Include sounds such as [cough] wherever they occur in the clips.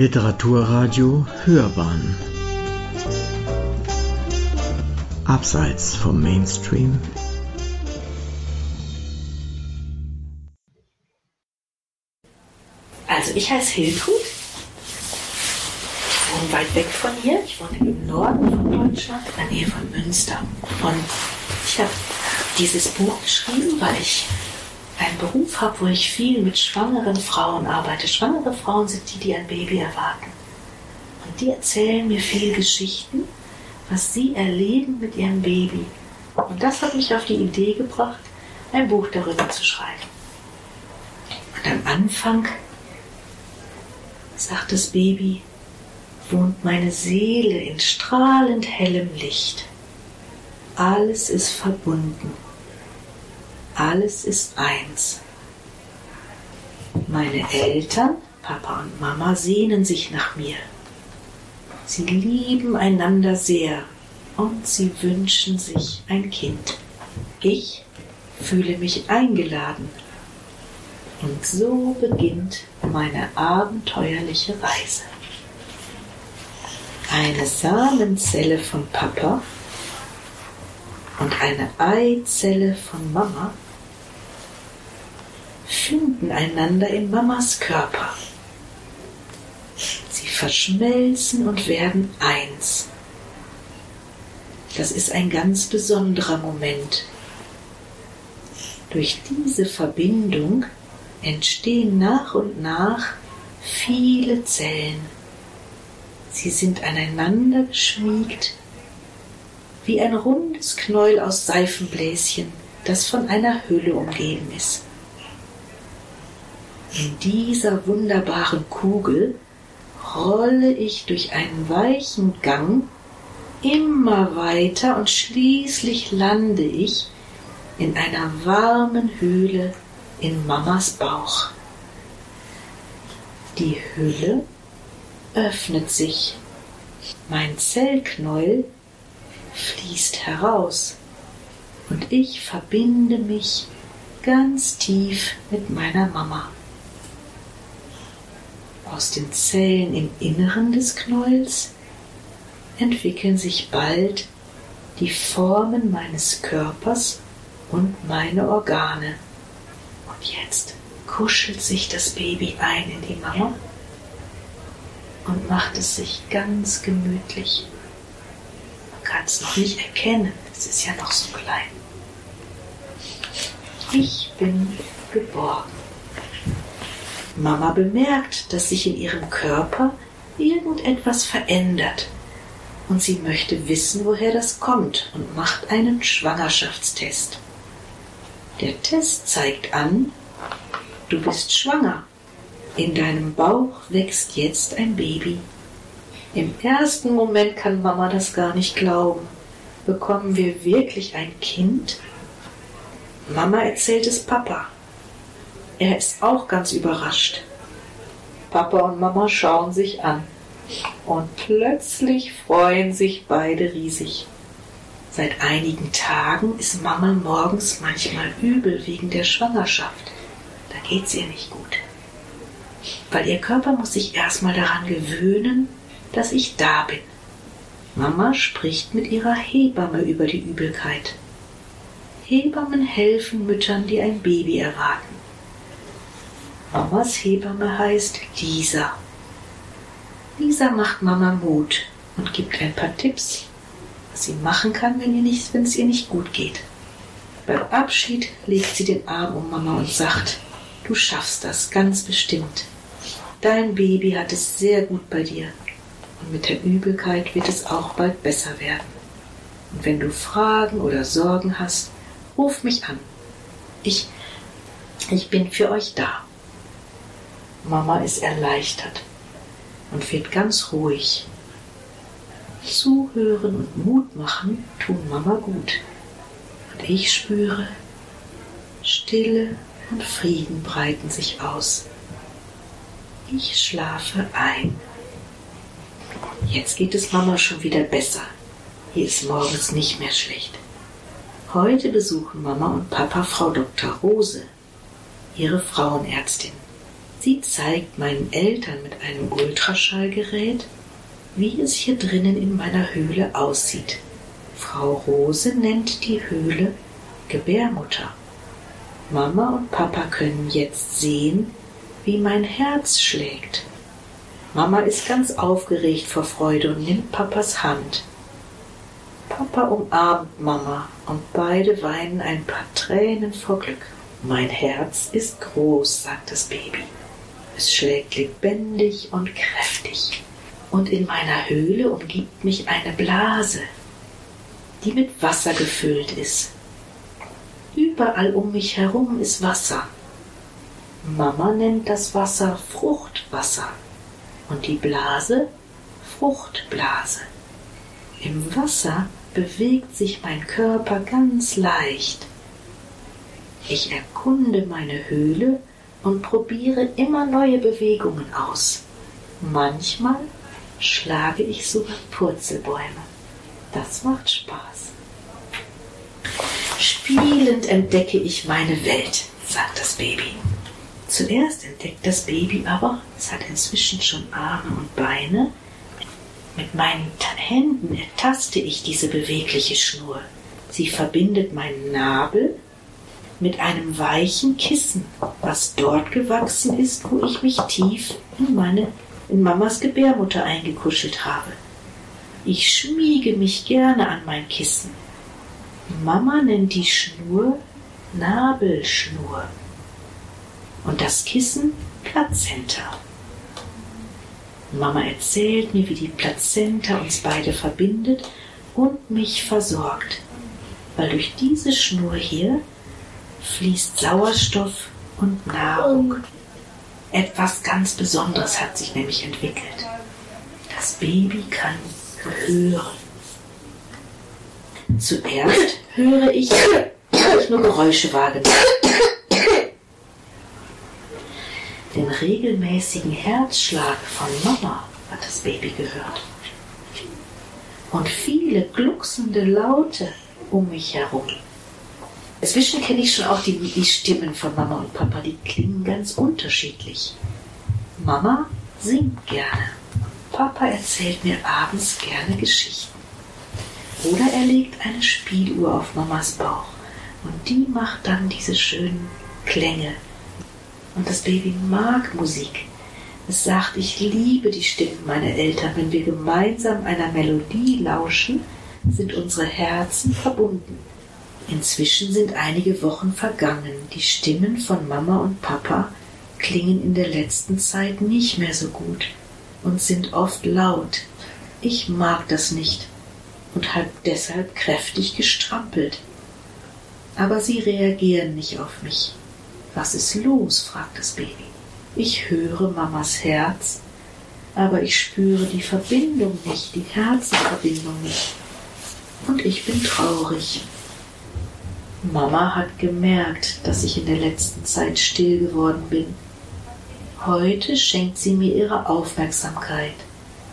Literaturradio Hörbahn Abseits vom Mainstream Also ich heiße Hiltrud. Ich wohne weit weg von hier. Ich wohne im Norden von Deutschland, in der Nähe von Münster. Und ich habe dieses Buch geschrieben, weil ich einen Beruf habe, wo ich viel mit schwangeren Frauen arbeite. Schwangere Frauen sind die, die ein Baby erwarten. Und die erzählen mir viele Geschichten, was sie erleben mit ihrem Baby. Und das hat mich auf die Idee gebracht, ein Buch darüber zu schreiben. Und am Anfang sagt das Baby, wohnt meine Seele in strahlend hellem Licht. Alles ist verbunden alles ist eins. Meine Eltern, Papa und Mama, sehnen sich nach mir. Sie lieben einander sehr und sie wünschen sich ein Kind. Ich fühle mich eingeladen. Und so beginnt meine abenteuerliche Reise. Eine Samenzelle von Papa und eine Eizelle von Mama finden einander in Mamas Körper. Sie verschmelzen und werden eins. Das ist ein ganz besonderer Moment. Durch diese Verbindung entstehen nach und nach viele Zellen. Sie sind aneinander geschmiegt wie ein rundes Knäuel aus Seifenbläschen, das von einer Hülle umgeben ist. In dieser wunderbaren Kugel rolle ich durch einen weichen Gang immer weiter und schließlich lande ich in einer warmen Höhle in Mamas Bauch. Die Hülle öffnet sich. Mein Zellknäuel fließt heraus und ich verbinde mich ganz tief mit meiner Mama. Aus den Zellen im Inneren des Knäuels entwickeln sich bald die Formen meines Körpers und meine Organe. Und jetzt kuschelt sich das Baby ein in die Mama und macht es sich ganz gemütlich. Man kann es noch nicht erkennen, es ist ja noch so klein. Ich bin geborgen. Mama bemerkt, dass sich in ihrem Körper irgendetwas verändert und sie möchte wissen, woher das kommt und macht einen Schwangerschaftstest. Der Test zeigt an, du bist schwanger. In deinem Bauch wächst jetzt ein Baby. Im ersten Moment kann Mama das gar nicht glauben. Bekommen wir wirklich ein Kind? Mama erzählt es Papa. Er ist auch ganz überrascht. Papa und Mama schauen sich an und plötzlich freuen sich beide riesig. Seit einigen Tagen ist Mama morgens manchmal übel wegen der Schwangerschaft. Da geht's ihr nicht gut. Weil ihr Körper muss sich erstmal daran gewöhnen, dass ich da bin. Mama spricht mit ihrer Hebamme über die Übelkeit. Hebammen helfen Müttern, die ein Baby erwarten. Mamas Hebamme heißt Lisa. Lisa macht Mama Mut und gibt ein paar Tipps, was sie machen kann, wenn, es ihr nicht gut geht. Beim Abschied legt sie den Arm um Mama und sagt, du schaffst das ganz bestimmt. Dein Baby hat es sehr gut bei dir und mit der Übelkeit wird es auch bald besser werden. Und wenn du Fragen oder Sorgen hast, ruf mich an. Ich, ich bin für euch da. Mama ist erleichtert und wird ganz ruhig. Zuhören und Mut machen tun Mama gut. Und ich spüre, Stille und Frieden breiten sich aus. Ich schlafe ein. Jetzt geht es Mama schon wieder besser. Hier ist morgens nicht mehr schlecht. Heute besuchen Mama und Papa Frau Dr. Rose, ihre Frauenärztin. Sie zeigt meinen Eltern mit einem Ultraschallgerät, wie es hier drinnen in meiner Höhle aussieht. Frau Rose nennt die Höhle Gebärmutter. Mama und Papa können jetzt sehen, wie mein Herz schlägt. Mama ist ganz aufgeregt vor Freude und nimmt Papas Hand. Papa umarmt Mama und beide weinen ein paar Tränen vor Glück. Mein Herz ist groß, sagt das Baby. Es schlägt lebendig und kräftig. Und in meiner Höhle umgibt mich eine Blase, die mit Wasser gefüllt ist. Überall um mich herum ist Wasser. Mama nennt das Wasser Fruchtwasser und die Blase Fruchtblase. Im Wasser bewegt sich mein Körper ganz leicht. Ich erkunde meine Höhle und probiere immer neue Bewegungen aus. Manchmal schlage ich sogar Purzelbäume. Das macht Spaß. Spielend entdecke ich meine Welt, sagt das Baby. Zuerst entdeckt das Baby aber, es hat inzwischen schon Arme und Beine. Mit meinen Händen ertaste ich diese bewegliche Schnur. Sie verbindet meinen Nabel mit einem weichen Kissen, was dort gewachsen ist, wo ich mich tief in meine in Mamas Gebärmutter eingekuschelt habe. Ich schmiege mich gerne an mein Kissen. Mama nennt die Schnur Nabelschnur und das Kissen Plazenta. Mama erzählt mir, wie die Plazenta uns beide verbindet und mich versorgt, weil durch diese Schnur hier fließt Sauerstoff und Nahrung. Etwas ganz Besonderes hat sich nämlich entwickelt. Das Baby kann hören. Zuerst höre ich, ich nur Geräusche wahrgenommen den regelmäßigen Herzschlag von Mama hat das Baby gehört. Und viele glucksende Laute um mich herum. Inzwischen kenne ich schon auch die, die Stimmen von Mama und Papa, die klingen ganz unterschiedlich. Mama singt gerne. Papa erzählt mir abends gerne Geschichten. Oder er legt eine Spieluhr auf Mamas Bauch und die macht dann diese schönen Klänge und das Baby mag Musik. Es sagt, ich liebe die Stimmen meiner Eltern. Wenn wir gemeinsam einer Melodie lauschen, sind unsere Herzen verbunden. Inzwischen sind einige Wochen vergangen. Die Stimmen von Mama und Papa klingen in der letzten Zeit nicht mehr so gut und sind oft laut. Ich mag das nicht und habe deshalb kräftig gestrampelt. Aber sie reagieren nicht auf mich. Was ist los? fragt das Baby. Ich höre Mamas Herz, aber ich spüre die Verbindung nicht, die Herzenverbindung nicht. Und ich bin traurig. Mama hat gemerkt, dass ich in der letzten Zeit still geworden bin. Heute schenkt sie mir ihre Aufmerksamkeit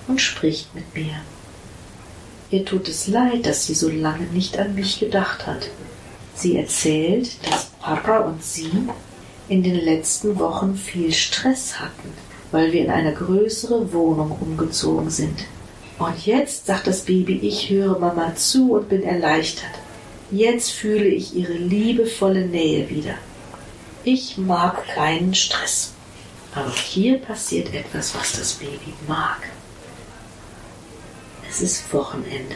und spricht mit mir. Ihr tut es leid, dass sie so lange nicht an mich gedacht hat. Sie erzählt, dass Papa und sie in den letzten Wochen viel Stress hatten, weil wir in eine größere Wohnung umgezogen sind. Und jetzt sagt das Baby, ich höre Mama zu und bin erleichtert. Jetzt fühle ich ihre liebevolle Nähe wieder. Ich mag keinen Stress. Aber hier passiert etwas, was das Baby mag. Es ist Wochenende.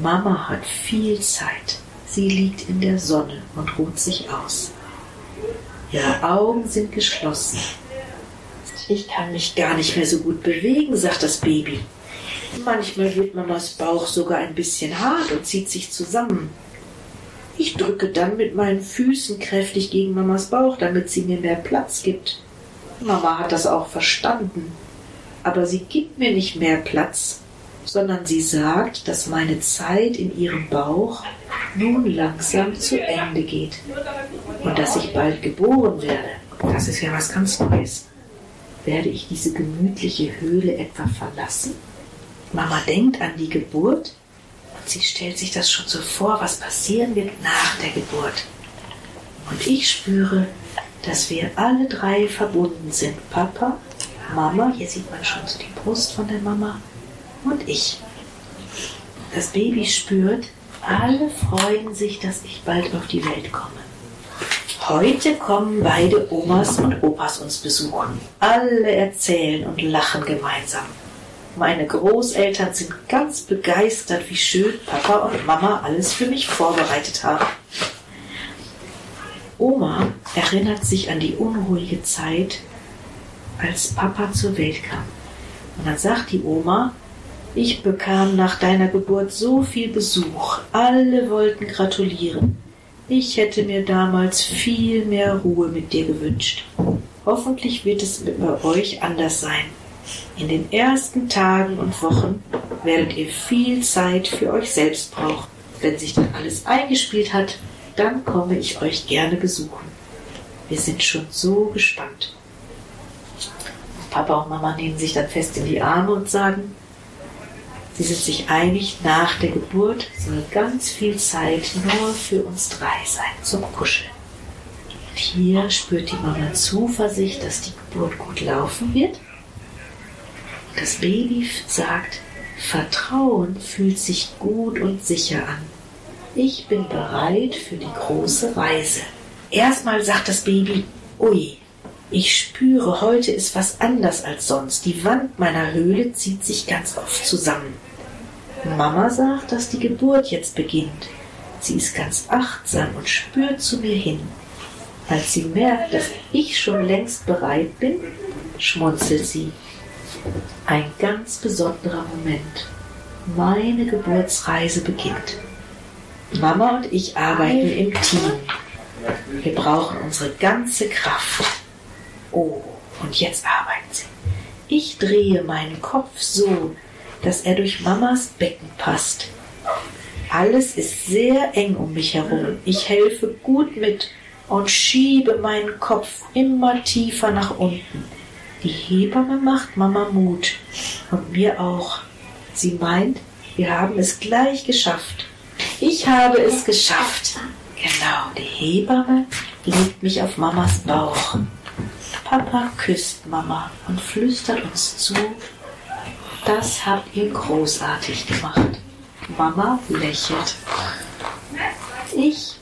Mama hat viel Zeit. Sie liegt in der Sonne und ruht sich aus. Ihre Augen sind geschlossen. Ich kann mich gar nicht mehr so gut bewegen, sagt das Baby. Manchmal wird Mamas Bauch sogar ein bisschen hart und zieht sich zusammen. Ich drücke dann mit meinen Füßen kräftig gegen Mamas Bauch, damit sie mir mehr Platz gibt. Mama hat das auch verstanden. Aber sie gibt mir nicht mehr Platz, sondern sie sagt, dass meine Zeit in ihrem Bauch nun langsam zu Ende geht und dass ich bald geboren werde. Das ist ja was ganz Neues. Werde ich diese gemütliche Höhle etwa verlassen? Mama denkt an die Geburt und sie stellt sich das schon so vor, was passieren wird nach der Geburt. Und ich spüre, dass wir alle drei verbunden sind. Papa, Mama, hier sieht man schon so die Brust von der Mama und ich. Das Baby spürt, alle freuen sich, dass ich bald auf die Welt komme. Heute kommen beide Omas und Opas uns besuchen. Alle erzählen und lachen gemeinsam. Meine Großeltern sind ganz begeistert, wie schön Papa und Mama alles für mich vorbereitet haben. Oma erinnert sich an die unruhige Zeit, als Papa zur Welt kam. Und dann sagt die Oma, ich bekam nach deiner Geburt so viel Besuch. Alle wollten gratulieren. Ich hätte mir damals viel mehr Ruhe mit dir gewünscht. Hoffentlich wird es bei euch anders sein. In den ersten Tagen und Wochen werdet ihr viel Zeit für euch selbst brauchen. Wenn sich dann alles eingespielt hat, dann komme ich euch gerne besuchen. Wir sind schon so gespannt. Papa und Mama nehmen sich dann fest in die Arme und sagen, sie sind sich einig, nach der Geburt soll ganz viel Zeit nur für uns drei sein zum Kuscheln. Und hier spürt die Mama Zuversicht, dass die Geburt gut laufen wird. Das Baby sagt, Vertrauen fühlt sich gut und sicher an. Ich bin bereit für die große Reise. Erstmal sagt das Baby, ui, ich spüre, heute ist was anders als sonst. Die Wand meiner Höhle zieht sich ganz oft zusammen. Mama sagt, dass die Geburt jetzt beginnt. Sie ist ganz achtsam und spürt zu mir hin. Als sie merkt, dass ich schon längst bereit bin, schmunzelt sie. Ein ganz besonderer Moment. Meine Geburtsreise beginnt. Mama und ich arbeiten im Team. Wir brauchen unsere ganze Kraft. Oh, und jetzt arbeiten sie. Ich drehe meinen Kopf so, dass er durch Mamas Becken passt. Alles ist sehr eng um mich herum. Ich helfe gut mit und schiebe meinen Kopf immer tiefer nach unten. Die Hebamme macht Mama Mut und mir auch. Sie meint, wir haben es gleich geschafft. Ich habe es geschafft. Genau, die Hebamme legt mich auf Mamas Bauch. Papa küsst Mama und flüstert uns zu, das habt ihr großartig gemacht. Mama lächelt. Ich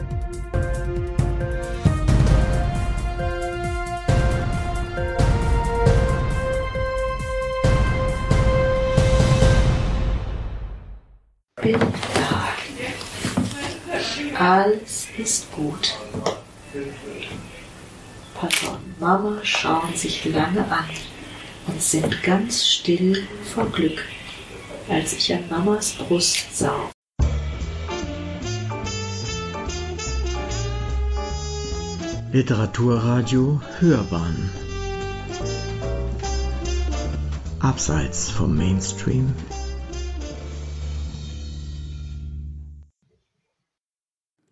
Bin da. Alles ist gut. Papa und Mama schauen sich lange an und sind ganz still vor Glück, als ich an Mamas Brust sah. Literaturradio Hörbahn Abseits vom Mainstream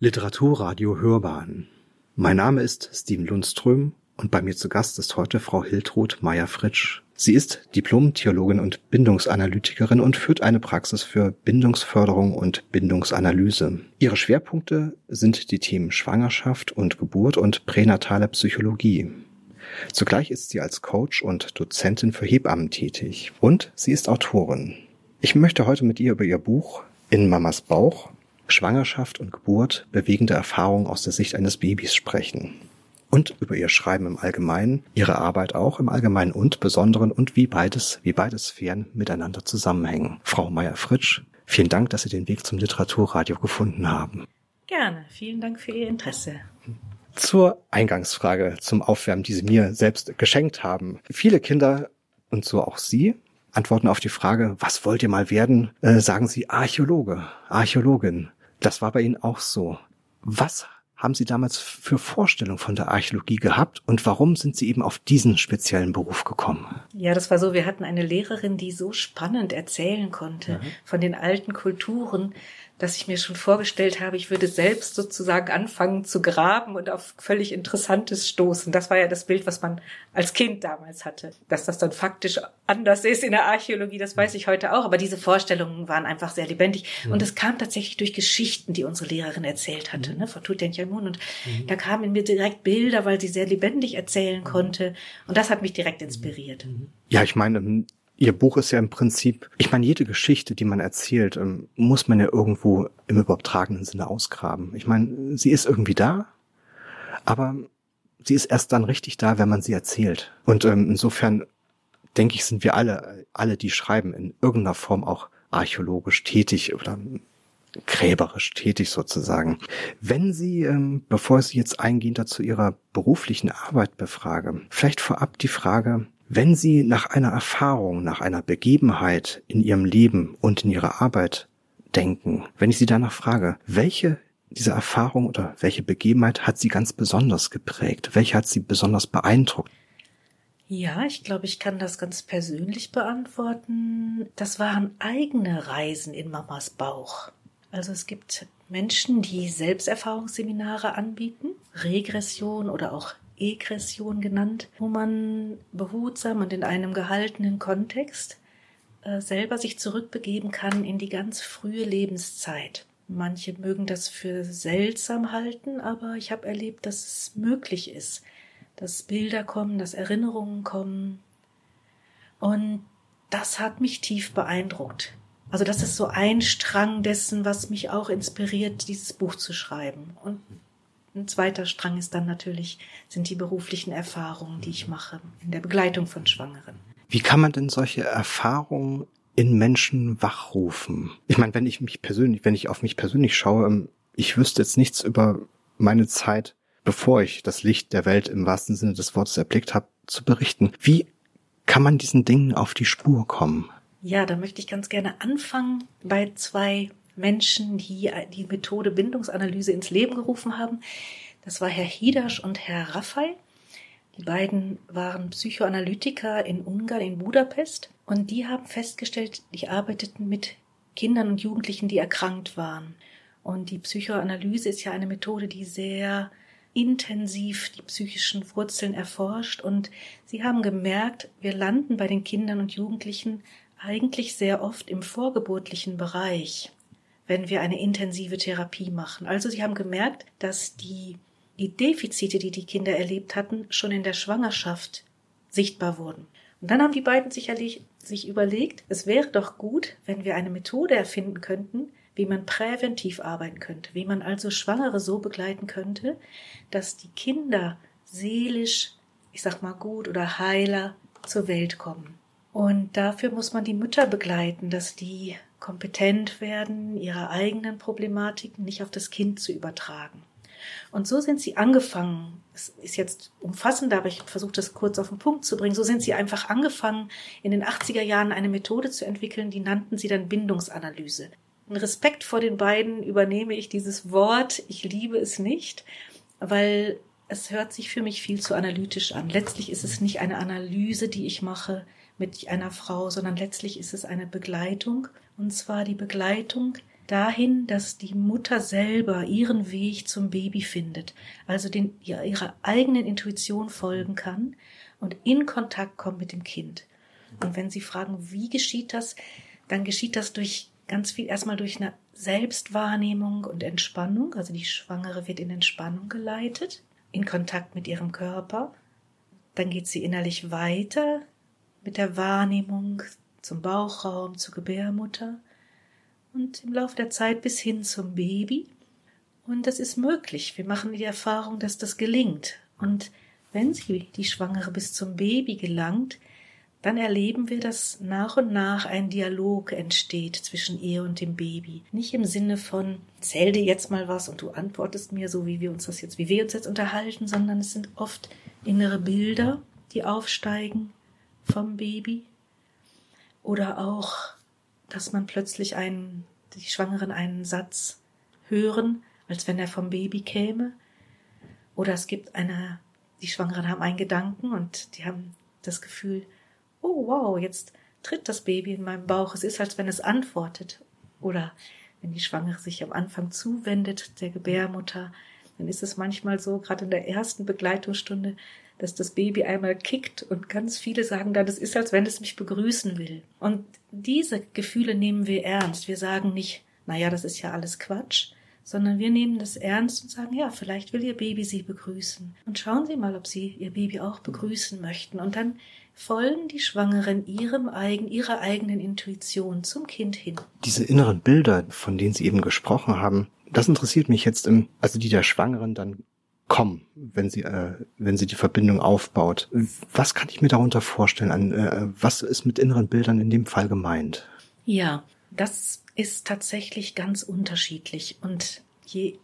Literaturradio Hörbahn Mein Name ist Steven Lundström und bei mir zu Gast ist heute Frau Hiltrud Meyer-Fritsch. Sie ist Diplom-Theologin und Bindungsanalytikerin und führt eine Praxis für Bindungsförderung und Bindungsanalyse. Ihre Schwerpunkte sind die Themen Schwangerschaft und Geburt und pränatale Psychologie. Zugleich ist sie als Coach und Dozentin für Hebammen tätig und sie ist Autorin. Ich möchte heute mit ihr über ihr Buch In Mamas Bauch Schwangerschaft und Geburt bewegende Erfahrungen aus der Sicht eines Babys sprechen und über ihr Schreiben im Allgemeinen, ihre Arbeit auch im Allgemeinen und Besonderen und wie beides, wie beide Sphären miteinander zusammenhängen. Frau Meyer-Fritsch, vielen Dank, dass Sie den Weg zum Literaturradio gefunden haben. Gerne, vielen Dank für Ihr Interesse. Zur Eingangsfrage, zum Aufwärmen, die Sie mir selbst geschenkt haben. Viele Kinder und so auch Sie antworten auf die Frage, was wollt ihr mal werden, äh, sagen Sie Archäologe, Archäologin. Das war bei Ihnen auch so. Was haben Sie damals für Vorstellungen von der Archäologie gehabt und warum sind Sie eben auf diesen speziellen Beruf gekommen? Ja, das war so, wir hatten eine Lehrerin, die so spannend erzählen konnte mhm. von den alten Kulturen, dass ich mir schon vorgestellt habe, ich würde selbst sozusagen anfangen zu graben und auf völlig Interessantes stoßen. Das war ja das Bild, was man als Kind damals hatte. Dass das dann faktisch anders ist in der Archäologie, das weiß ich heute auch. Aber diese Vorstellungen waren einfach sehr lebendig. Mhm. Und es kam tatsächlich durch Geschichten, die unsere Lehrerin erzählt hatte, mhm. ne, von Tutanchamun. Und mhm. da kamen in mir direkt Bilder, weil sie sehr lebendig erzählen konnte. Und das hat mich direkt inspiriert. Ja, ich meine, Ihr Buch ist ja im Prinzip, ich meine, jede Geschichte, die man erzählt, ähm, muss man ja irgendwo im übertragenen Sinne ausgraben. Ich meine, sie ist irgendwie da, aber sie ist erst dann richtig da, wenn man sie erzählt. Und ähm, insofern denke ich, sind wir alle, alle, die schreiben, in irgendeiner Form auch archäologisch tätig oder gräberisch tätig sozusagen. Wenn Sie, ähm, bevor Sie jetzt eingehend dazu Ihrer beruflichen Arbeit befrage, vielleicht vorab die Frage, wenn Sie nach einer Erfahrung, nach einer Begebenheit in Ihrem Leben und in Ihrer Arbeit denken, wenn ich Sie danach frage, welche dieser Erfahrung oder welche Begebenheit hat Sie ganz besonders geprägt? Welche hat Sie besonders beeindruckt? Ja, ich glaube, ich kann das ganz persönlich beantworten. Das waren eigene Reisen in Mamas Bauch. Also es gibt Menschen, die Selbsterfahrungsseminare anbieten, Regression oder auch Egression genannt, wo man behutsam und in einem gehaltenen Kontext äh, selber sich zurückbegeben kann in die ganz frühe Lebenszeit. Manche mögen das für seltsam halten, aber ich habe erlebt, dass es möglich ist, dass Bilder kommen, dass Erinnerungen kommen. Und das hat mich tief beeindruckt. Also das ist so ein Strang dessen, was mich auch inspiriert, dieses Buch zu schreiben. Und ein zweiter Strang ist dann natürlich, sind die beruflichen Erfahrungen, die ich mache in der Begleitung von Schwangeren. Wie kann man denn solche Erfahrungen in Menschen wachrufen? Ich meine, wenn ich mich persönlich, wenn ich auf mich persönlich schaue, ähm, ich wüsste jetzt nichts über meine Zeit, bevor ich das Licht der Welt im wahrsten Sinne des Wortes erblickt habe, zu berichten. Wie kann man diesen Dingen auf die Spur kommen? Ja, da möchte ich ganz gerne anfangen bei zwei Menschen, die die Methode Bindungsanalyse ins Leben gerufen haben. Das war Herr Hidasch und Herr Raffay. Die beiden waren Psychoanalytiker in Ungarn, in Budapest. Und die haben festgestellt, die arbeiteten mit Kindern und Jugendlichen, die erkrankt waren. Und die Psychoanalyse ist ja eine Methode, die sehr intensiv die psychischen Wurzeln erforscht. Und sie haben gemerkt, wir landen bei den Kindern und Jugendlichen eigentlich sehr oft im vorgeburtlichen Bereich wenn wir eine intensive Therapie machen. Also sie haben gemerkt, dass die, die Defizite, die die Kinder erlebt hatten, schon in der Schwangerschaft sichtbar wurden. Und dann haben die beiden sicherlich sich überlegt, es wäre doch gut, wenn wir eine Methode erfinden könnten, wie man präventiv arbeiten könnte, wie man also Schwangere so begleiten könnte, dass die Kinder seelisch, ich sag mal gut oder heiler zur Welt kommen. Und dafür muss man die Mütter begleiten, dass die kompetent werden, ihre eigenen Problematiken nicht auf das Kind zu übertragen. Und so sind sie angefangen, es ist jetzt umfassend, aber ich versuche das kurz auf den Punkt zu bringen, so sind sie einfach angefangen, in den 80er Jahren eine Methode zu entwickeln, die nannten sie dann Bindungsanalyse. In Respekt vor den beiden übernehme ich dieses Wort, ich liebe es nicht, weil es hört sich für mich viel zu analytisch an. Letztlich ist es nicht eine Analyse, die ich mache mit einer Frau, sondern letztlich ist es eine Begleitung und zwar die Begleitung dahin, dass die Mutter selber ihren Weg zum Baby findet, also den, ihrer eigenen Intuition folgen kann und in Kontakt kommt mit dem Kind. Und wenn Sie fragen, wie geschieht das, dann geschieht das durch ganz viel erstmal durch eine Selbstwahrnehmung und Entspannung. Also die Schwangere wird in Entspannung geleitet, in Kontakt mit ihrem Körper. Dann geht sie innerlich weiter mit der Wahrnehmung zum Bauchraum, zur Gebärmutter und im Laufe der Zeit bis hin zum Baby. Und das ist möglich. Wir machen die Erfahrung, dass das gelingt. Und wenn sie, die Schwangere, bis zum Baby gelangt, dann erleben wir, dass nach und nach ein Dialog entsteht zwischen ihr und dem Baby. Nicht im Sinne von, zähl dir jetzt mal was und du antwortest mir so, wie wir uns das jetzt, wie wir uns jetzt unterhalten, sondern es sind oft innere Bilder, die aufsteigen vom Baby oder auch, dass man plötzlich einen, die Schwangeren einen Satz hören, als wenn er vom Baby käme. Oder es gibt eine, die Schwangeren haben einen Gedanken und die haben das Gefühl, oh wow, jetzt tritt das Baby in meinem Bauch. Es ist, als wenn es antwortet. Oder wenn die Schwangere sich am Anfang zuwendet, der Gebärmutter, dann ist es manchmal so, gerade in der ersten Begleitungsstunde, dass das Baby einmal kickt und ganz viele sagen dann, das ist, als wenn es mich begrüßen will. Und diese Gefühle nehmen wir ernst. Wir sagen nicht, naja, das ist ja alles Quatsch, sondern wir nehmen das ernst und sagen, ja, vielleicht will Ihr Baby Sie begrüßen. Und schauen Sie mal, ob Sie Ihr Baby auch begrüßen möchten. Und dann folgen die Schwangeren ihrem eigen, ihrer eigenen Intuition zum Kind hin. Diese inneren Bilder, von denen Sie eben gesprochen haben, das interessiert mich jetzt im, also die der Schwangeren dann kommen, wenn sie, äh, wenn sie die Verbindung aufbaut. Was kann ich mir darunter vorstellen? An, äh, was ist mit inneren Bildern in dem Fall gemeint? Ja, das ist tatsächlich ganz unterschiedlich. Und je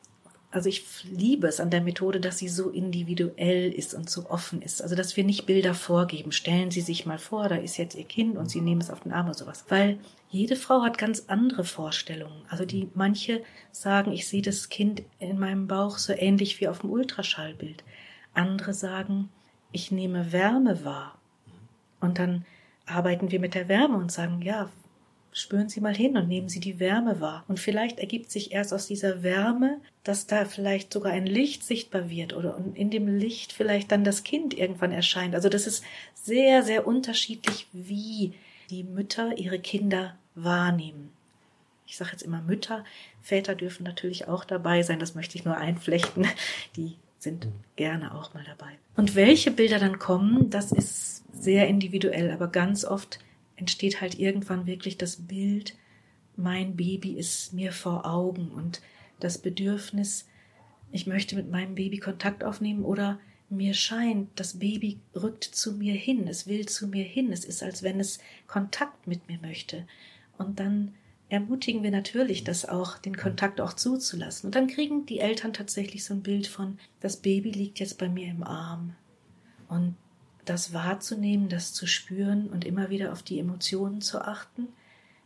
also ich liebe es an der Methode, dass sie so individuell ist und so offen ist. Also dass wir nicht Bilder vorgeben. Stellen Sie sich mal vor, da ist jetzt Ihr Kind und Sie nehmen es auf den Arm oder sowas. Weil jede Frau hat ganz andere Vorstellungen. Also die manche sagen, ich sehe das Kind in meinem Bauch so ähnlich wie auf dem Ultraschallbild. Andere sagen, ich nehme Wärme wahr. Und dann arbeiten wir mit der Wärme und sagen, ja, Spüren Sie mal hin und nehmen Sie die Wärme wahr. Und vielleicht ergibt sich erst aus dieser Wärme, dass da vielleicht sogar ein Licht sichtbar wird oder in dem Licht vielleicht dann das Kind irgendwann erscheint. Also das ist sehr, sehr unterschiedlich, wie die Mütter ihre Kinder wahrnehmen. Ich sage jetzt immer Mütter, Väter dürfen natürlich auch dabei sein, das möchte ich nur einflechten. Die sind gerne auch mal dabei. Und welche Bilder dann kommen, das ist sehr individuell, aber ganz oft entsteht halt irgendwann wirklich das Bild, mein Baby ist mir vor Augen und das Bedürfnis, ich möchte mit meinem Baby Kontakt aufnehmen oder mir scheint, das Baby rückt zu mir hin, es will zu mir hin, es ist, als wenn es Kontakt mit mir möchte. Und dann ermutigen wir natürlich, das auch, den Kontakt auch zuzulassen. Und dann kriegen die Eltern tatsächlich so ein Bild von, das Baby liegt jetzt bei mir im Arm. Und das wahrzunehmen, das zu spüren und immer wieder auf die Emotionen zu achten.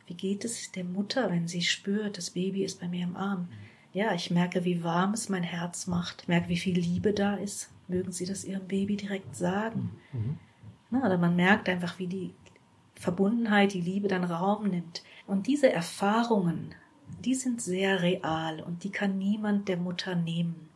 Wie geht es der Mutter, wenn sie spürt, das Baby ist bei mir im Arm? Ja, ich merke, wie warm es mein Herz macht, merke, wie viel Liebe da ist. Mögen Sie das Ihrem Baby direkt sagen? Mhm. Na, oder man merkt einfach, wie die Verbundenheit, die Liebe dann Raum nimmt. Und diese Erfahrungen, die sind sehr real und die kann niemand der Mutter nehmen.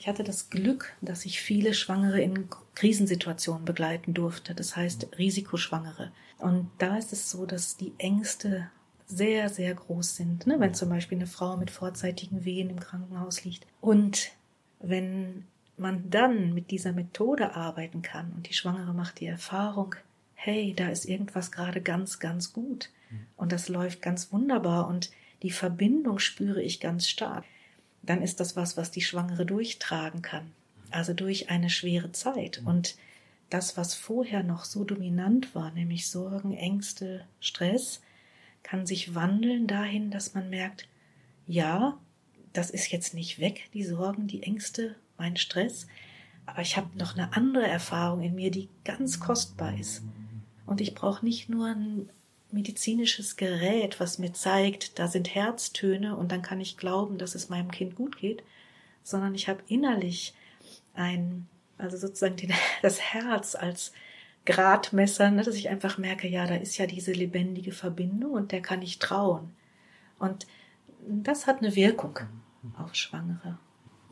Ich hatte das Glück, dass ich viele Schwangere in Krisensituationen begleiten durfte, das heißt Risikoschwangere. Und da ist es so, dass die Ängste sehr, sehr groß sind, ne? wenn zum Beispiel eine Frau mit vorzeitigen Wehen im Krankenhaus liegt. Und wenn man dann mit dieser Methode arbeiten kann und die Schwangere macht die Erfahrung, hey, da ist irgendwas gerade ganz, ganz gut und das läuft ganz wunderbar und die Verbindung spüre ich ganz stark dann ist das was, was die Schwangere durchtragen kann. Also durch eine schwere Zeit. Und das, was vorher noch so dominant war, nämlich Sorgen, Ängste, Stress, kann sich wandeln dahin, dass man merkt, ja, das ist jetzt nicht weg, die Sorgen, die Ängste, mein Stress, aber ich habe noch eine andere Erfahrung in mir, die ganz kostbar ist. Und ich brauche nicht nur ein medizinisches Gerät, was mir zeigt, da sind Herztöne und dann kann ich glauben, dass es meinem Kind gut geht, sondern ich habe innerlich ein, also sozusagen den, [laughs] das Herz als Gradmesser, ne, dass ich einfach merke, ja, da ist ja diese lebendige Verbindung und der kann ich trauen. Und das hat eine Wirkung auf Schwangere.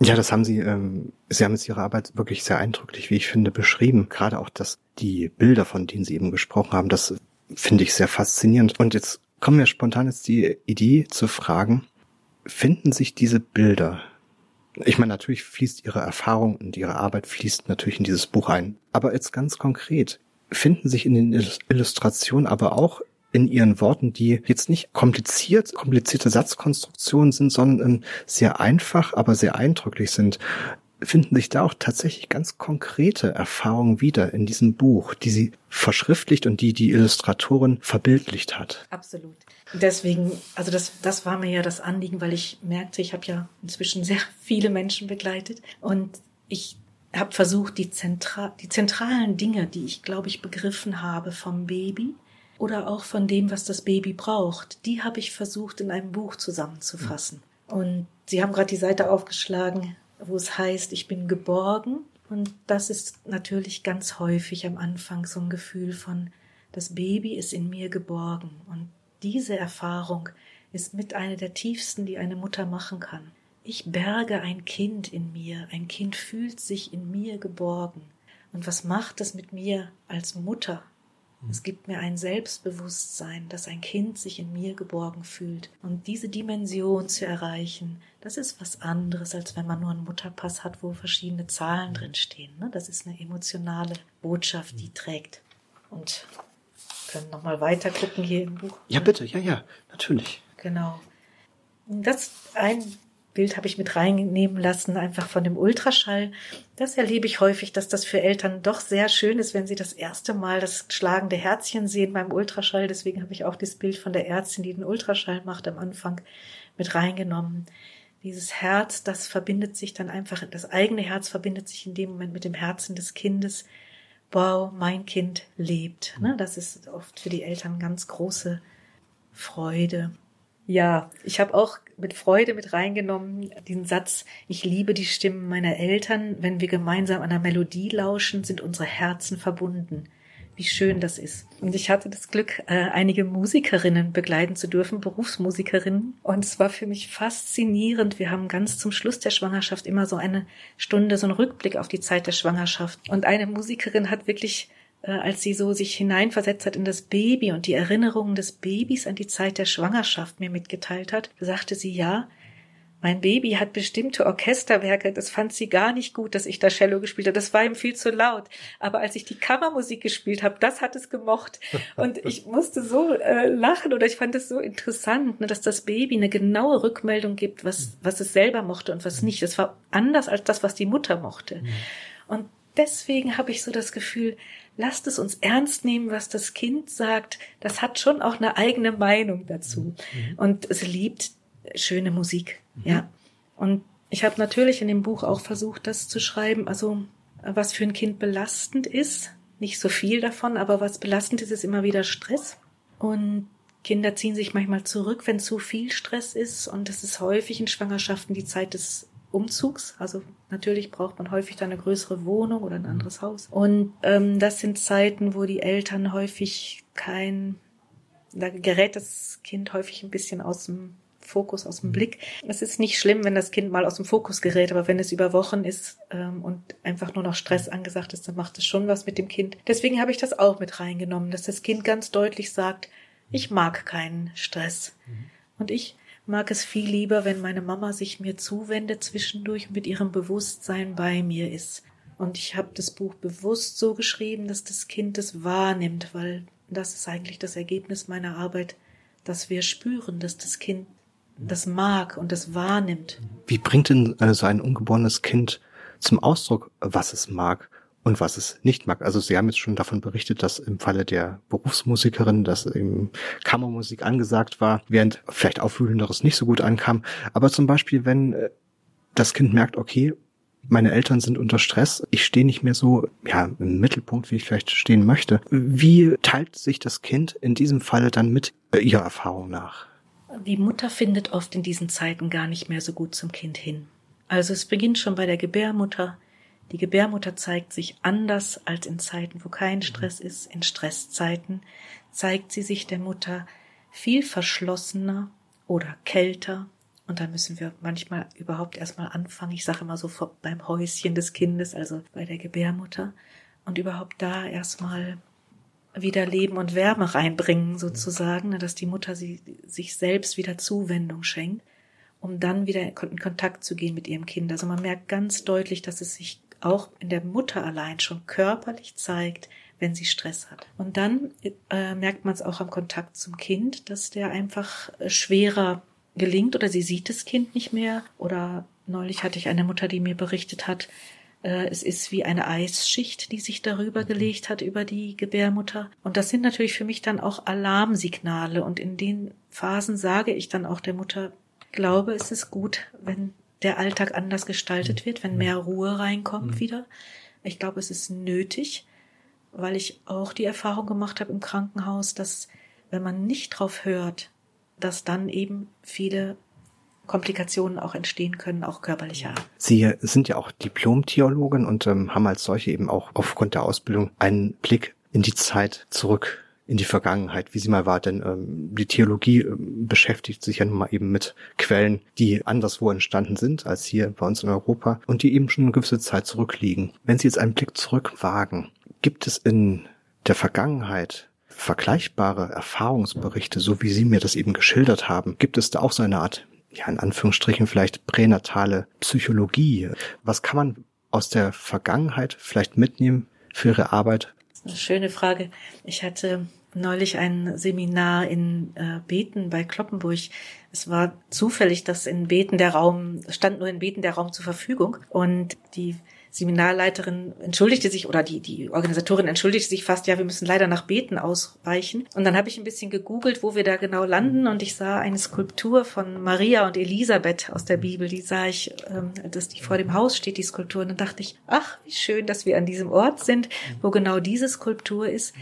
Ja, das haben Sie, ähm, Sie haben jetzt Ihre Arbeit wirklich sehr eindrücklich, wie ich finde, beschrieben. Gerade auch, dass die Bilder, von denen Sie eben gesprochen haben, das finde ich sehr faszinierend. Und jetzt kommen mir spontan jetzt die Idee zu fragen, finden sich diese Bilder, ich meine, natürlich fließt ihre Erfahrung und ihre Arbeit fließt natürlich in dieses Buch ein, aber jetzt ganz konkret, finden sich in den Illustrationen aber auch in ihren Worten, die jetzt nicht kompliziert, komplizierte Satzkonstruktionen sind, sondern sehr einfach, aber sehr eindrücklich sind finden sich da auch tatsächlich ganz konkrete Erfahrungen wieder in diesem Buch, die sie verschriftlicht und die die Illustratorin verbildlicht hat. Absolut. Deswegen, also das, das war mir ja das Anliegen, weil ich merkte, ich habe ja inzwischen sehr viele Menschen begleitet und ich habe versucht, die, Zentra die zentralen Dinge, die ich, glaube ich, begriffen habe vom Baby oder auch von dem, was das Baby braucht, die habe ich versucht in einem Buch zusammenzufassen. Und Sie haben gerade die Seite aufgeschlagen, wo es heißt, ich bin geborgen. Und das ist natürlich ganz häufig am Anfang so ein Gefühl von, das Baby ist in mir geborgen. Und diese Erfahrung ist mit einer der tiefsten, die eine Mutter machen kann. Ich berge ein Kind in mir, ein Kind fühlt sich in mir geborgen. Und was macht es mit mir als Mutter? Es gibt mir ein Selbstbewusstsein, dass ein Kind sich in mir geborgen fühlt. Und diese Dimension zu erreichen, das ist was anderes, als wenn man nur einen Mutterpass hat, wo verschiedene Zahlen drin stehen. Ne? Das ist eine emotionale Botschaft, die trägt. Und können noch mal weiter gucken hier im Buch. Ja, bitte, ja, ja, natürlich. Genau. Das ein Bild habe ich mit reinnehmen lassen, einfach von dem Ultraschall. Das erlebe ich häufig, dass das für Eltern doch sehr schön ist, wenn sie das erste Mal das schlagende Herzchen sehen beim Ultraschall. Deswegen habe ich auch das Bild von der Ärztin, die den Ultraschall macht, am Anfang mit reingenommen. Dieses Herz, das verbindet sich dann einfach, das eigene Herz verbindet sich in dem Moment mit dem Herzen des Kindes. Wow, mein Kind lebt. Ne? Das ist oft für die Eltern ganz große Freude. Ja, ich habe auch mit Freude mit reingenommen diesen Satz, ich liebe die Stimmen meiner Eltern, wenn wir gemeinsam einer Melodie lauschen, sind unsere Herzen verbunden. Wie schön das ist. Und ich hatte das Glück, äh, einige Musikerinnen begleiten zu dürfen, Berufsmusikerinnen. Und es war für mich faszinierend. Wir haben ganz zum Schluss der Schwangerschaft immer so eine Stunde, so einen Rückblick auf die Zeit der Schwangerschaft. Und eine Musikerin hat wirklich als sie so sich hineinversetzt hat in das Baby und die Erinnerungen des Babys an die Zeit der Schwangerschaft mir mitgeteilt hat, sagte sie ja, mein Baby hat bestimmte Orchesterwerke, das fand sie gar nicht gut, dass ich da Cello gespielt habe. Das war ihm viel zu laut. Aber als ich die Kammermusik gespielt habe, das hat es gemocht. [laughs] Und ich musste so äh, lachen oder ich fand es so interessant, ne, dass das Baby eine genaue Rückmeldung gibt, was, was es selber mochte und was nicht. Das war anders als das, was die Mutter mochte. Mhm. Und deswegen habe ich so das Gefühl, lasst es uns ernst nehmen, was das Kind sagt. Das hat schon auch eine eigene Meinung dazu. Mhm. Und es liebt schöne Musik, mhm. ja. Und ich habe natürlich in dem Buch auch versucht, das zu schreiben, also was für ein Kind belastend ist. Nicht so viel davon, aber was belastend ist, ist immer wieder Stress. Und Kinder ziehen sich manchmal zurück, wenn zu viel Stress ist. Und es ist häufig in Schwangerschaften die Zeit des Umzugs. Also natürlich braucht man häufig dann eine größere Wohnung oder ein mhm. anderes Haus. Und ähm, das sind Zeiten, wo die Eltern häufig kein, da gerät das Kind häufig ein bisschen aus dem Fokus, aus dem mhm. Blick. Es ist nicht schlimm, wenn das Kind mal aus dem Fokus gerät, aber wenn es über Wochen ist ähm, und einfach nur noch Stress angesagt ist, dann macht es schon was mit dem Kind. Deswegen habe ich das auch mit reingenommen, dass das Kind ganz deutlich sagt, ich mag keinen Stress. Mhm. Und ich mag es viel lieber, wenn meine Mama sich mir zuwendet zwischendurch mit ihrem Bewusstsein bei mir ist. Und ich habe das Buch bewusst so geschrieben, dass das Kind es wahrnimmt, weil das ist eigentlich das Ergebnis meiner Arbeit, dass wir spüren, dass das Kind das mag und das wahrnimmt. Wie bringt denn so ein ungeborenes Kind zum Ausdruck, was es mag? Und was es nicht mag. Also Sie haben jetzt schon davon berichtet, dass im Falle der Berufsmusikerin, dass eben Kammermusik angesagt war, während vielleicht Aufwühlenderes nicht so gut ankam. Aber zum Beispiel, wenn äh, das Kind merkt, okay, meine Eltern sind unter Stress, ich stehe nicht mehr so ja, im Mittelpunkt, wie ich vielleicht stehen möchte. Wie teilt sich das Kind in diesem Falle dann mit äh, ihrer Erfahrung nach? Die Mutter findet oft in diesen Zeiten gar nicht mehr so gut zum Kind hin. Also es beginnt schon bei der Gebärmutter, die Gebärmutter zeigt sich anders als in Zeiten, wo kein Stress ist. In Stresszeiten zeigt sie sich der Mutter viel verschlossener oder kälter. Und da müssen wir manchmal überhaupt erstmal anfangen. Ich sage immer so beim Häuschen des Kindes, also bei der Gebärmutter. Und überhaupt da erstmal wieder Leben und Wärme reinbringen, sozusagen, dass die Mutter sie, sich selbst wieder Zuwendung schenkt, um dann wieder in Kontakt zu gehen mit ihrem Kind. Also man merkt ganz deutlich, dass es sich auch in der Mutter allein schon körperlich zeigt, wenn sie Stress hat. Und dann äh, merkt man es auch am Kontakt zum Kind, dass der einfach äh, schwerer gelingt oder sie sieht das Kind nicht mehr. Oder neulich hatte ich eine Mutter, die mir berichtet hat, äh, es ist wie eine Eisschicht, die sich darüber gelegt hat, über die Gebärmutter. Und das sind natürlich für mich dann auch Alarmsignale. Und in den Phasen sage ich dann auch der Mutter, glaube, es ist gut, wenn der Alltag anders gestaltet wird, wenn mehr Ruhe reinkommt mhm. wieder. Ich glaube, es ist nötig, weil ich auch die Erfahrung gemacht habe im Krankenhaus, dass wenn man nicht drauf hört, dass dann eben viele Komplikationen auch entstehen können, auch körperlicher. Sie sind ja auch Diplom-Theologin und ähm, haben als solche eben auch aufgrund der Ausbildung einen Blick in die Zeit zurück in die Vergangenheit, wie sie mal war. Denn ähm, die Theologie ähm, beschäftigt sich ja nun mal eben mit Quellen, die anderswo entstanden sind als hier bei uns in Europa und die eben schon eine gewisse Zeit zurückliegen. Wenn Sie jetzt einen Blick zurück wagen, gibt es in der Vergangenheit vergleichbare Erfahrungsberichte, so wie Sie mir das eben geschildert haben? Gibt es da auch so eine Art, ja, in Anführungsstrichen vielleicht pränatale Psychologie? Was kann man aus der Vergangenheit vielleicht mitnehmen für Ihre Arbeit? Eine schöne Frage. Ich hatte neulich ein Seminar in äh, Beten bei Kloppenburg. Es war zufällig, dass in Beten der Raum, stand nur in Beten der Raum zur Verfügung und die Seminarleiterin entschuldigte sich oder die, die Organisatorin entschuldigte sich fast, ja, wir müssen leider nach Beten ausweichen. Und dann habe ich ein bisschen gegoogelt, wo wir da genau landen und ich sah eine Skulptur von Maria und Elisabeth aus der Bibel. Die sah ich, ähm, dass die vor dem Haus steht, die Skulptur. Und dann dachte ich, ach, wie schön, dass wir an diesem Ort sind, wo genau diese Skulptur ist.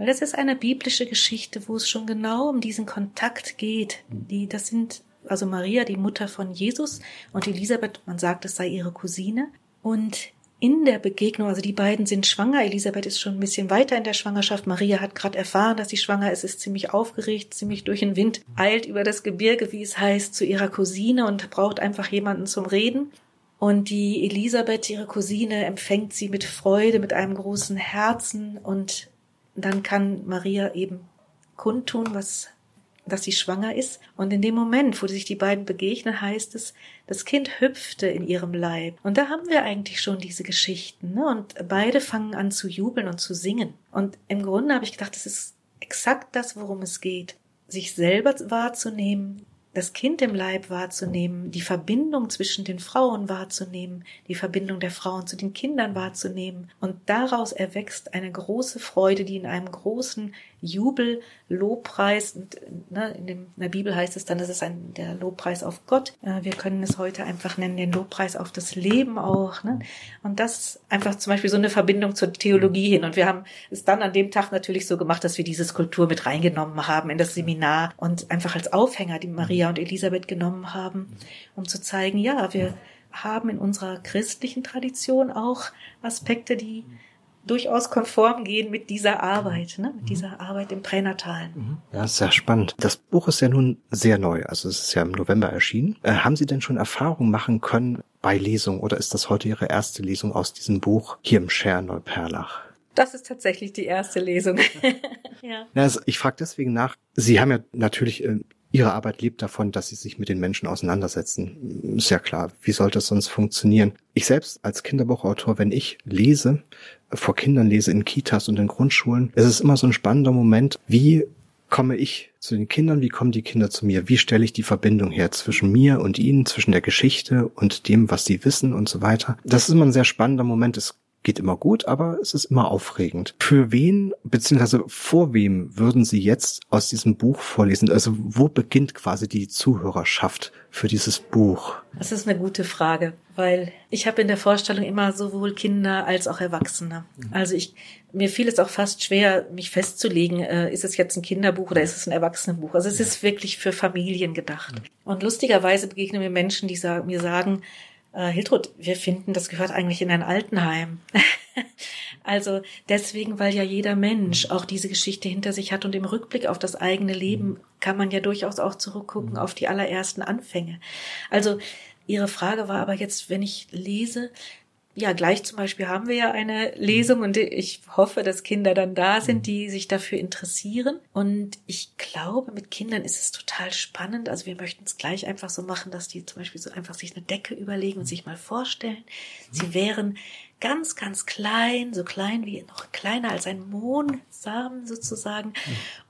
Weil das ist eine biblische Geschichte, wo es schon genau um diesen Kontakt geht. Die, das sind also Maria, die Mutter von Jesus, und Elisabeth, man sagt, es sei ihre Cousine. Und in der Begegnung, also die beiden sind schwanger, Elisabeth ist schon ein bisschen weiter in der Schwangerschaft, Maria hat gerade erfahren, dass sie schwanger ist, ist ziemlich aufgeregt, ziemlich durch den Wind, eilt über das Gebirge, wie es heißt, zu ihrer Cousine und braucht einfach jemanden zum Reden. Und die Elisabeth, ihre Cousine, empfängt sie mit Freude, mit einem großen Herzen und dann kann Maria eben kundtun, was dass sie schwanger ist. Und in dem Moment, wo sich die beiden begegnen, heißt es, das Kind hüpfte in ihrem Leib. Und da haben wir eigentlich schon diese Geschichten. Ne? Und beide fangen an zu jubeln und zu singen. Und im Grunde habe ich gedacht, das ist exakt das, worum es geht. Sich selber wahrzunehmen, das Kind im Leib wahrzunehmen, die Verbindung zwischen den Frauen wahrzunehmen, die Verbindung der Frauen zu den Kindern wahrzunehmen. Und daraus erwächst eine große Freude, die in einem großen Jubel, Lobpreis, und, ne, in, dem, in der Bibel heißt es dann, das ist ein, der Lobpreis auf Gott. Äh, wir können es heute einfach nennen, den Lobpreis auf das Leben auch. Ne? Und das ist einfach zum Beispiel so eine Verbindung zur Theologie hin. Und wir haben es dann an dem Tag natürlich so gemacht, dass wir diese Skulptur mit reingenommen haben in das Seminar und einfach als Aufhänger die Maria und Elisabeth genommen haben, um zu zeigen, ja, wir haben in unserer christlichen Tradition auch Aspekte, die durchaus konform gehen mit dieser Arbeit, ne? mit dieser Arbeit im Pränatalen. Mhm. Ja, sehr spannend. Das Buch ist ja nun sehr neu, also es ist ja im November erschienen. Äh, haben Sie denn schon Erfahrungen machen können bei Lesung oder ist das heute Ihre erste Lesung aus diesem Buch hier im Scher Neuperlach? Das ist tatsächlich die erste Lesung. [laughs] ja. Also ich frage deswegen nach, Sie haben ja natürlich äh, Ihre Arbeit lebt davon, dass sie sich mit den Menschen auseinandersetzen. Ist ja klar. Wie sollte das sonst funktionieren? Ich selbst als Kinderbuchautor, wenn ich lese, vor Kindern lese in Kitas und in Grundschulen, ist es immer so ein spannender Moment, wie komme ich zu den Kindern, wie kommen die Kinder zu mir, wie stelle ich die Verbindung her zwischen mir und ihnen, zwischen der Geschichte und dem, was sie wissen und so weiter. Das ist immer ein sehr spannender Moment. Es geht immer gut, aber es ist immer aufregend. Für wen beziehungsweise vor wem würden Sie jetzt aus diesem Buch vorlesen? Also wo beginnt quasi die Zuhörerschaft für dieses Buch? Das ist eine gute Frage, weil ich habe in der Vorstellung immer sowohl Kinder als auch Erwachsene. Also ich mir fiel es auch fast schwer, mich festzulegen, äh, ist es jetzt ein Kinderbuch oder ist es ein Erwachsenenbuch? Also es ist wirklich für Familien gedacht. Und lustigerweise begegnen mir Menschen, die sagen, mir sagen, äh, Hiltrud, wir finden, das gehört eigentlich in ein Altenheim. [laughs] also deswegen, weil ja jeder Mensch auch diese Geschichte hinter sich hat und im Rückblick auf das eigene Leben kann man ja durchaus auch zurückgucken auf die allerersten Anfänge. Also Ihre Frage war aber jetzt, wenn ich lese, ja, gleich zum Beispiel haben wir ja eine Lesung und ich hoffe, dass Kinder dann da sind, die sich dafür interessieren. Und ich glaube, mit Kindern ist es total spannend. Also wir möchten es gleich einfach so machen, dass die zum Beispiel so einfach sich eine Decke überlegen und sich mal vorstellen, sie wären ganz, ganz klein, so klein wie noch kleiner als ein Mohnsamen sozusagen.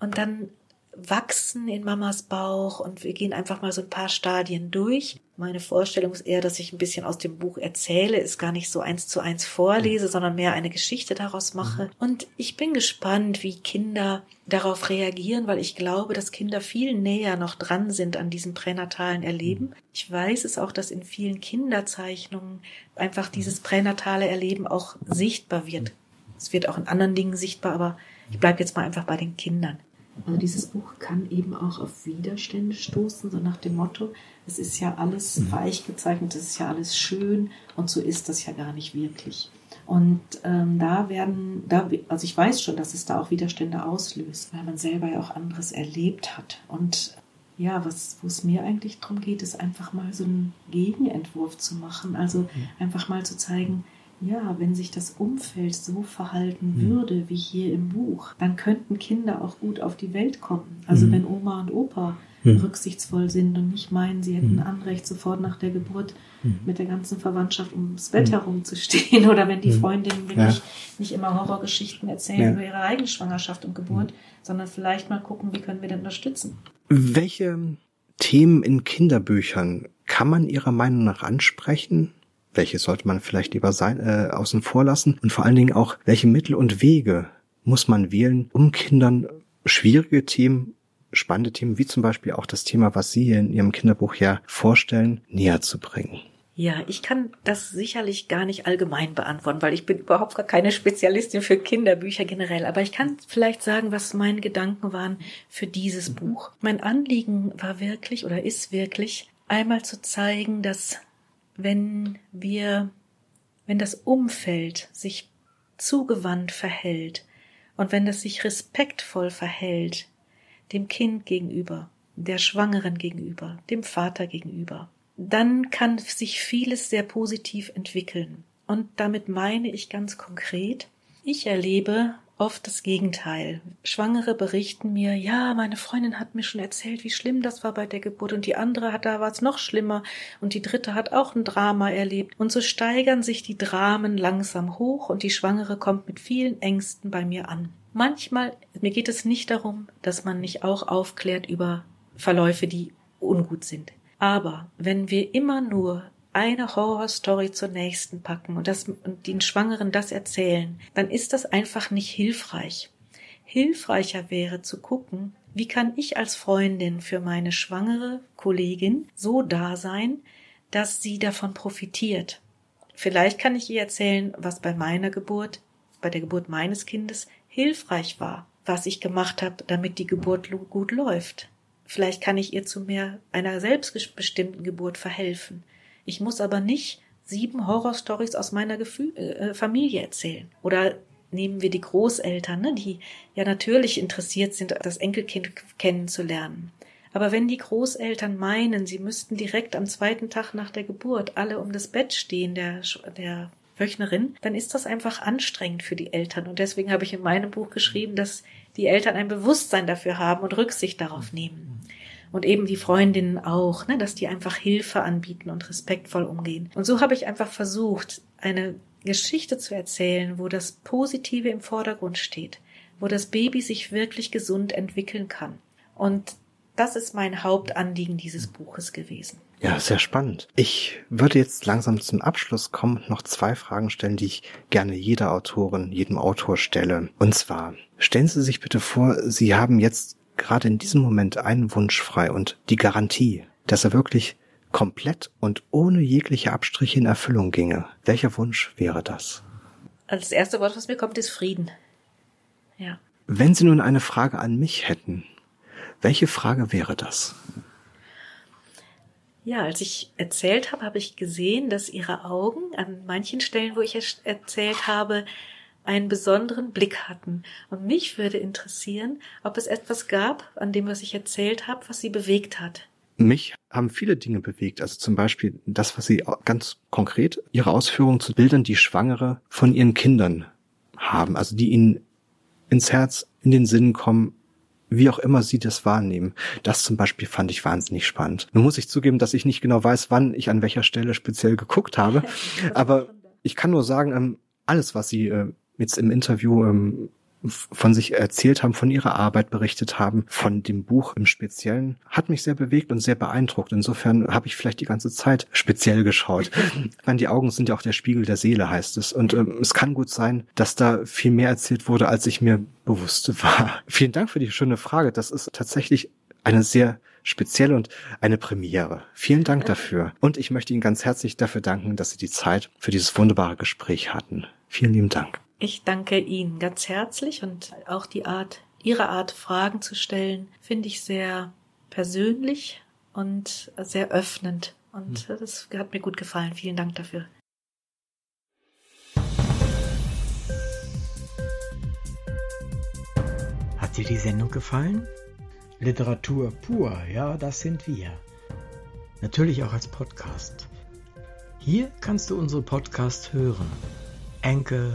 Und dann wachsen in Mamas Bauch und wir gehen einfach mal so ein paar Stadien durch. Meine Vorstellung ist eher, dass ich ein bisschen aus dem Buch erzähle, es gar nicht so eins zu eins vorlese, sondern mehr eine Geschichte daraus mache. Mhm. Und ich bin gespannt, wie Kinder darauf reagieren, weil ich glaube, dass Kinder viel näher noch dran sind an diesem pränatalen Erleben. Mhm. Ich weiß es auch, dass in vielen Kinderzeichnungen einfach dieses pränatale Erleben auch sichtbar wird. Es wird auch in anderen Dingen sichtbar, aber ich bleibe jetzt mal einfach bei den Kindern. Also dieses Buch kann eben auch auf Widerstände stoßen, so nach dem Motto, es ist ja alles mhm. weich gezeichnet, es ist ja alles schön und so ist das ja gar nicht wirklich. Und ähm, da werden, da, also ich weiß schon, dass es da auch Widerstände auslöst, weil man selber ja auch anderes erlebt hat. Und ja, was, wo es mir eigentlich darum geht, ist einfach mal so einen Gegenentwurf zu machen. Also mhm. einfach mal zu zeigen, ja, wenn sich das Umfeld so verhalten mhm. würde wie hier im Buch, dann könnten Kinder auch gut auf die Welt kommen. Also mhm. wenn Oma und Opa mhm. rücksichtsvoll sind und nicht meinen, sie hätten mhm. Anrecht, sofort nach der Geburt mhm. mit der ganzen Verwandtschaft ums Bett mhm. herumzustehen [laughs] oder wenn die Freundinnen wirklich ja. nicht immer Horrorgeschichten erzählen ja. über ihre eigene Schwangerschaft und Geburt, sondern vielleicht mal gucken, wie können wir denn unterstützen. Welche Themen in Kinderbüchern kann man Ihrer Meinung nach ansprechen? Welche sollte man vielleicht lieber sein, äh, außen vor lassen und vor allen Dingen auch, welche Mittel und Wege muss man wählen, um Kindern schwierige Themen, spannende Themen, wie zum Beispiel auch das Thema, was Sie hier in Ihrem Kinderbuch ja vorstellen, näher zu bringen. Ja, ich kann das sicherlich gar nicht allgemein beantworten, weil ich bin überhaupt gar keine Spezialistin für Kinderbücher generell. Aber ich kann vielleicht sagen, was meine Gedanken waren für dieses Buch. Mein Anliegen war wirklich oder ist wirklich, einmal zu zeigen, dass wenn wir, wenn das Umfeld sich zugewandt verhält und wenn es sich respektvoll verhält, dem Kind gegenüber, der Schwangeren gegenüber, dem Vater gegenüber, dann kann sich vieles sehr positiv entwickeln. Und damit meine ich ganz konkret, ich erlebe oft das Gegenteil. Schwangere berichten mir, ja, meine Freundin hat mir schon erzählt, wie schlimm das war bei der Geburt und die andere hat da was noch schlimmer und die dritte hat auch ein Drama erlebt und so steigern sich die Dramen langsam hoch und die Schwangere kommt mit vielen Ängsten bei mir an. Manchmal, mir geht es nicht darum, dass man nicht auch aufklärt über Verläufe, die ungut sind. Aber wenn wir immer nur eine Horrorstory zur nächsten packen und, das, und den Schwangeren das erzählen, dann ist das einfach nicht hilfreich. Hilfreicher wäre zu gucken, wie kann ich als Freundin für meine schwangere Kollegin so da sein, dass sie davon profitiert. Vielleicht kann ich ihr erzählen, was bei meiner Geburt, bei der Geburt meines Kindes hilfreich war, was ich gemacht habe, damit die Geburt gut läuft. Vielleicht kann ich ihr zu mehr einer selbstbestimmten Geburt verhelfen. Ich muss aber nicht sieben Horrorstories aus meiner Gefühl, äh, Familie erzählen. Oder nehmen wir die Großeltern, ne, die ja natürlich interessiert sind, das Enkelkind kennenzulernen. Aber wenn die Großeltern meinen, sie müssten direkt am zweiten Tag nach der Geburt alle um das Bett stehen, der, der Wöchnerin, dann ist das einfach anstrengend für die Eltern. Und deswegen habe ich in meinem Buch geschrieben, dass die Eltern ein Bewusstsein dafür haben und Rücksicht darauf nehmen und eben die Freundinnen auch, ne, dass die einfach Hilfe anbieten und respektvoll umgehen. Und so habe ich einfach versucht, eine Geschichte zu erzählen, wo das Positive im Vordergrund steht, wo das Baby sich wirklich gesund entwickeln kann. Und das ist mein Hauptanliegen dieses Buches gewesen. Ja, sehr spannend. Ich würde jetzt langsam zum Abschluss kommen und noch zwei Fragen stellen, die ich gerne jeder Autorin, jedem Autor stelle. Und zwar, stellen Sie sich bitte vor, Sie haben jetzt gerade in diesem Moment einen Wunsch frei und die Garantie, dass er wirklich komplett und ohne jegliche Abstriche in Erfüllung ginge. Welcher Wunsch wäre das? Also das erste Wort, was mir kommt, ist Frieden. Ja. Wenn Sie nun eine Frage an mich hätten, welche Frage wäre das? Ja, als ich erzählt habe, habe ich gesehen, dass Ihre Augen an manchen Stellen, wo ich erzählt habe, einen besonderen Blick hatten. Und mich würde interessieren, ob es etwas gab, an dem, was ich erzählt habe, was sie bewegt hat. Mich haben viele Dinge bewegt. Also zum Beispiel das, was sie ganz konkret, ihre Ausführungen zu Bildern, die Schwangere von ihren Kindern haben. Also die ihnen ins Herz, in den Sinn kommen, wie auch immer sie das wahrnehmen. Das zum Beispiel fand ich wahnsinnig spannend. Nun muss ich zugeben, dass ich nicht genau weiß, wann ich an welcher Stelle speziell geguckt habe. [laughs] Aber ich kann nur sagen, ähm, alles, was sie äh, jetzt im Interview ähm, von sich erzählt haben, von ihrer Arbeit berichtet haben, von dem Buch im Speziellen, hat mich sehr bewegt und sehr beeindruckt. Insofern habe ich vielleicht die ganze Zeit speziell geschaut. [laughs] Meine, die Augen sind ja auch der Spiegel der Seele, heißt es. Und ähm, es kann gut sein, dass da viel mehr erzählt wurde, als ich mir bewusst war. [laughs] Vielen Dank für die schöne Frage. Das ist tatsächlich eine sehr spezielle und eine Premiere. Vielen Dank dafür. Und ich möchte Ihnen ganz herzlich dafür danken, dass Sie die Zeit für dieses wunderbare Gespräch hatten. Vielen lieben Dank. Ich danke Ihnen ganz herzlich und auch die Art, Ihre Art, Fragen zu stellen, finde ich sehr persönlich und sehr öffnend. Und hm. das hat mir gut gefallen. Vielen Dank dafür. Hat dir die Sendung gefallen? Literatur pur, ja, das sind wir. Natürlich auch als Podcast. Hier kannst du unsere Podcasts hören. Anchor,